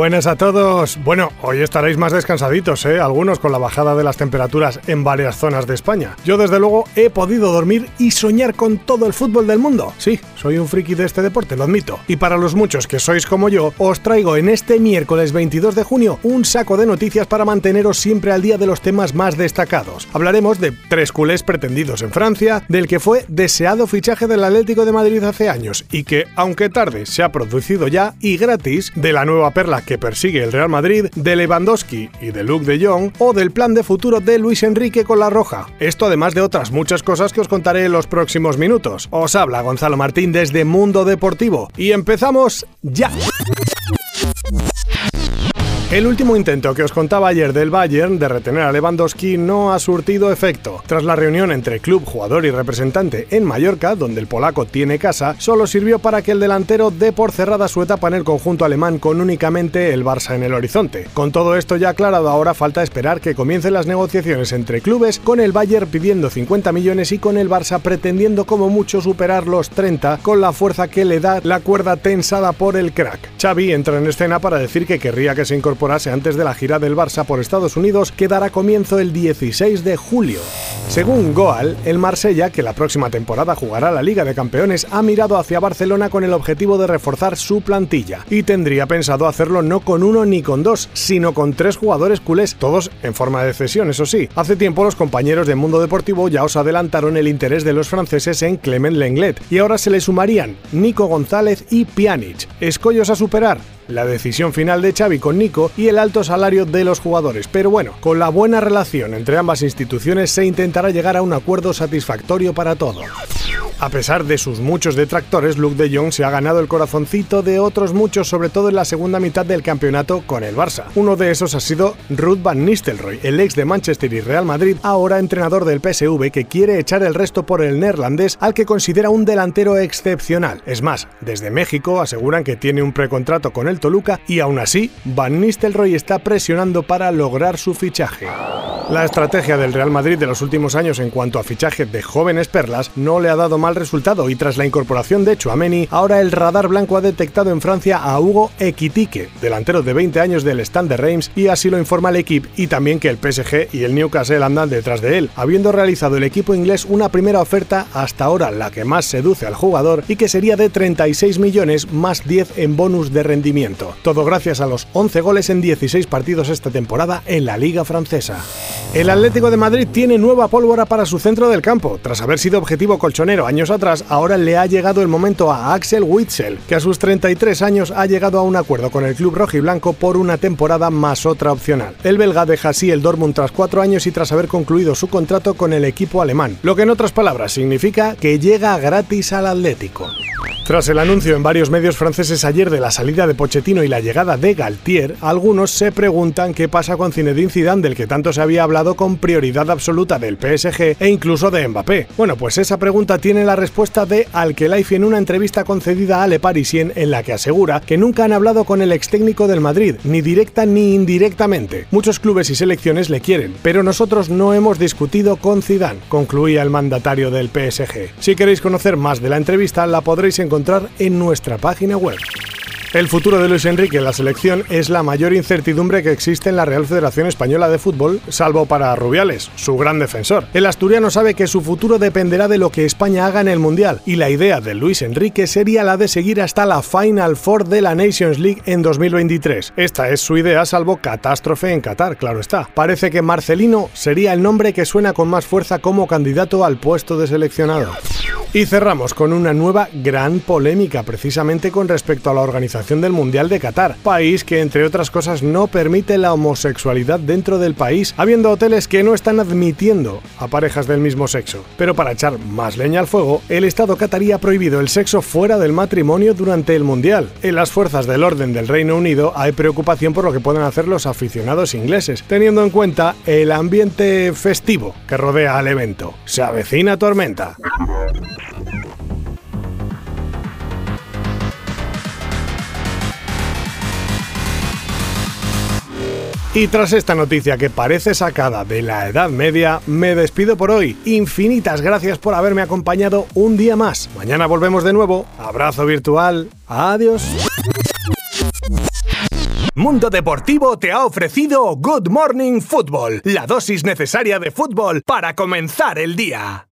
Buenas a todos. Bueno, hoy estaréis más descansaditos, ¿eh? Algunos con la bajada de las temperaturas en varias zonas de España. Yo desde luego he podido dormir y soñar con todo el fútbol del mundo. Sí, soy un friki de este deporte, lo admito. Y para los muchos que sois como yo, os traigo en este miércoles 22 de junio un saco de noticias para manteneros siempre al día de los temas más destacados. Hablaremos de tres culés pretendidos en Francia, del que fue deseado fichaje del Atlético de Madrid hace años y que, aunque tarde, se ha producido ya y gratis, de la nueva perla la que persigue el Real Madrid, de Lewandowski y de Luke de Jong o del plan de futuro de Luis Enrique con la Roja. Esto además de otras muchas cosas que os contaré en los próximos minutos. Os habla Gonzalo Martín desde Mundo Deportivo y empezamos ya. El último intento que os contaba ayer del Bayern de retener a Lewandowski no ha surtido efecto. Tras la reunión entre club, jugador y representante en Mallorca, donde el polaco tiene casa, solo sirvió para que el delantero dé por cerrada su etapa en el conjunto alemán con únicamente el Barça en el horizonte. Con todo esto ya aclarado, ahora falta esperar que comiencen las negociaciones entre clubes, con el Bayern pidiendo 50 millones y con el Barça pretendiendo como mucho superar los 30 con la fuerza que le da la cuerda tensada por el crack. Xavi entra en escena para decir que querría que se incorpore antes de la gira del Barça por Estados Unidos que dará comienzo el 16 de julio. Según Goal, el Marsella, que la próxima temporada jugará la Liga de Campeones, ha mirado hacia Barcelona con el objetivo de reforzar su plantilla y tendría pensado hacerlo no con uno ni con dos, sino con tres jugadores culés, todos en forma de cesión, eso sí. Hace tiempo los compañeros de Mundo Deportivo ya os adelantaron el interés de los franceses en Clement Lenglet y ahora se le sumarían Nico González y Pjanic. Escollos a superar la decisión final de Xavi con Nico y el alto salario de los jugadores. Pero bueno, con la buena relación entre ambas instituciones se intentará llegar a un acuerdo satisfactorio para todos. A pesar de sus muchos detractores, Luke de Jong se ha ganado el corazoncito de otros muchos, sobre todo en la segunda mitad del campeonato con el Barça. Uno de esos ha sido Ruth Van Nistelrooy, el ex de Manchester y Real Madrid, ahora entrenador del PSV, que quiere echar el resto por el neerlandés, al que considera un delantero excepcional. Es más, desde México aseguran que tiene un precontrato con el Toluca y aún así, Van Nistelrooy está presionando para lograr su fichaje. La estrategia del Real Madrid de los últimos años en cuanto a fichaje de jóvenes perlas no le ha dado mal resultado y tras la incorporación de Chouameni, ahora el radar blanco ha detectado en Francia a Hugo Equitique, delantero de 20 años del stand de Reims y así lo informa el equipo y también que el PSG y el Newcastle andan detrás de él, habiendo realizado el equipo inglés una primera oferta hasta ahora la que más seduce al jugador y que sería de 36 millones más 10 en bonus de rendimiento. Todo gracias a los 11 goles en 16 partidos esta temporada en la liga francesa. El Atlético de Madrid tiene nueva pólvora para su centro del campo. Tras haber sido objetivo colchonero años atrás, ahora le ha llegado el momento a Axel Witzel, que a sus 33 años ha llegado a un acuerdo con el club rojiblanco por una temporada más otra opcional. El belga deja así el Dortmund tras cuatro años y tras haber concluido su contrato con el equipo alemán, lo que en otras palabras significa que llega gratis al Atlético. Tras el anuncio en varios medios franceses ayer de la salida de Pochettino y la llegada de Galtier, algunos se preguntan qué pasa con Zinedine Zidane del que tanto se había hablado con prioridad absoluta del PSG e incluso de Mbappé. Bueno, pues esa pregunta tiene la respuesta de Alkelaifi en una entrevista concedida a Le Parisien en la que asegura que nunca han hablado con el ex técnico del Madrid, ni directa ni indirectamente. Muchos clubes y selecciones le quieren, pero nosotros no hemos discutido con Zidane, concluía el mandatario del PSG. Si queréis conocer más de la entrevista, la podréis encontrar en nuestra página web. El futuro de Luis Enrique en la selección es la mayor incertidumbre que existe en la Real Federación Española de Fútbol, salvo para Rubiales, su gran defensor. El asturiano sabe que su futuro dependerá de lo que España haga en el Mundial, y la idea de Luis Enrique sería la de seguir hasta la Final Four de la Nations League en 2023. Esta es su idea, salvo catástrofe en Qatar, claro está. Parece que Marcelino sería el nombre que suena con más fuerza como candidato al puesto de seleccionador. Y cerramos con una nueva gran polémica, precisamente con respecto a la del Mundial de Qatar, país que entre otras cosas no permite la homosexualidad dentro del país, habiendo hoteles que no están admitiendo a parejas del mismo sexo. Pero para echar más leña al fuego, el Estado qatarí ha prohibido el sexo fuera del matrimonio durante el Mundial. En las fuerzas del orden del Reino Unido hay preocupación por lo que pueden hacer los aficionados ingleses, teniendo en cuenta el ambiente festivo que rodea al evento. Se avecina tormenta. Y tras esta noticia que parece sacada de la Edad Media, me despido por hoy. Infinitas gracias por haberme acompañado un día más. Mañana volvemos de nuevo. Abrazo virtual. Adiós. Mundo Deportivo te ha ofrecido Good Morning Football, la dosis necesaria de fútbol para comenzar el día.